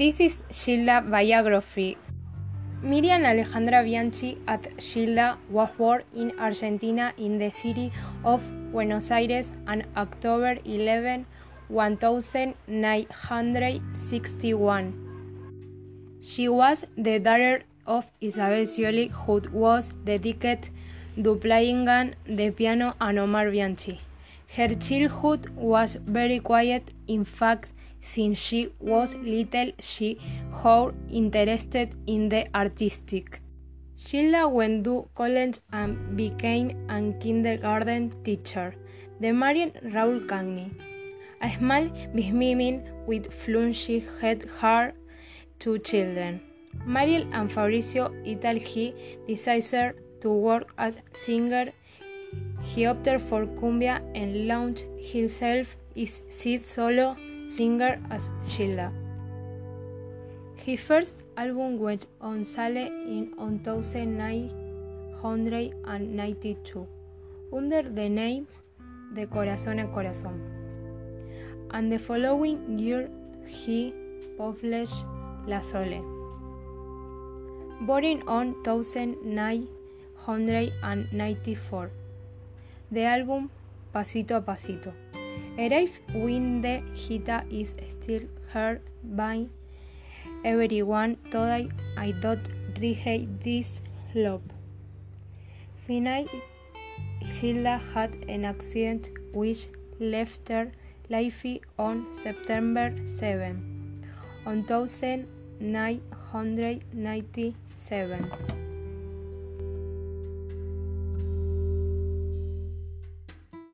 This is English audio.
This is Gilda biography. Miriam Alejandra Bianchi at Gilda was born in Argentina in the city of Buenos Aires on October 11, 1961. She was the daughter of Isabel Scioli, who was dedicated to playing the piano, and Omar Bianchi. Her childhood was very quiet. In fact, since she was little, she was interested in the artistic. Gilda went to college and became a kindergarten teacher. They married Raúl Cagna. A small woman with fluency had her two children. Mariel and Fabrizio Italgi decided to work as singer. He opted for cumbia and launched himself as seed solo singer as Gilda. His first album went on sale in 1992 under the name De Corazón a Corazón. And the following year he published La Sole. Born on 1994. The album Pasito a Pasito. Arrive when the is still heard by everyone today I don't regret this love. Finally, Gilda had an accident which left her life on September 7, 1997.